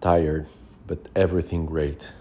Tired, but everything great.